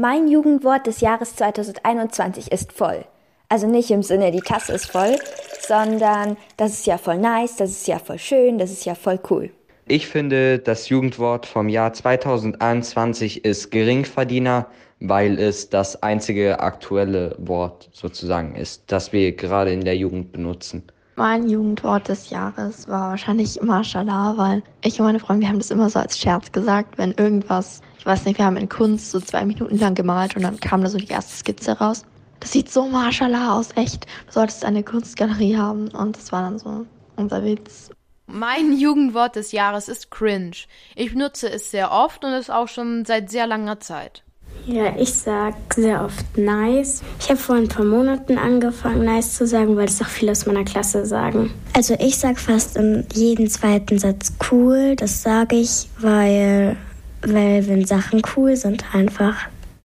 Mein Jugendwort des Jahres 2021 ist voll. Also nicht im Sinne, die Tasse ist voll, sondern das ist ja voll nice, das ist ja voll schön, das ist ja voll cool. Ich finde, das Jugendwort vom Jahr 2021 ist Geringverdiener, weil es das einzige aktuelle Wort sozusagen ist, das wir gerade in der Jugend benutzen. Mein Jugendwort des Jahres war wahrscheinlich Mashallah, weil ich und meine Freunde, wir haben das immer so als Scherz gesagt, wenn irgendwas, ich weiß nicht, wir haben in Kunst so zwei Minuten lang gemalt und dann kam da so die erste Skizze raus. Das sieht so Mashallah aus, echt. Du solltest eine Kunstgalerie haben und das war dann so unser Witz. Mein Jugendwort des Jahres ist cringe. Ich benutze es sehr oft und es auch schon seit sehr langer Zeit. Ja, ich sag sehr oft nice. Ich habe vor ein paar Monaten angefangen, nice zu sagen, weil es auch viele aus meiner Klasse sagen. Also ich sag fast in jedem zweiten Satz cool. Das sage ich, weil, weil wenn Sachen cool sind einfach.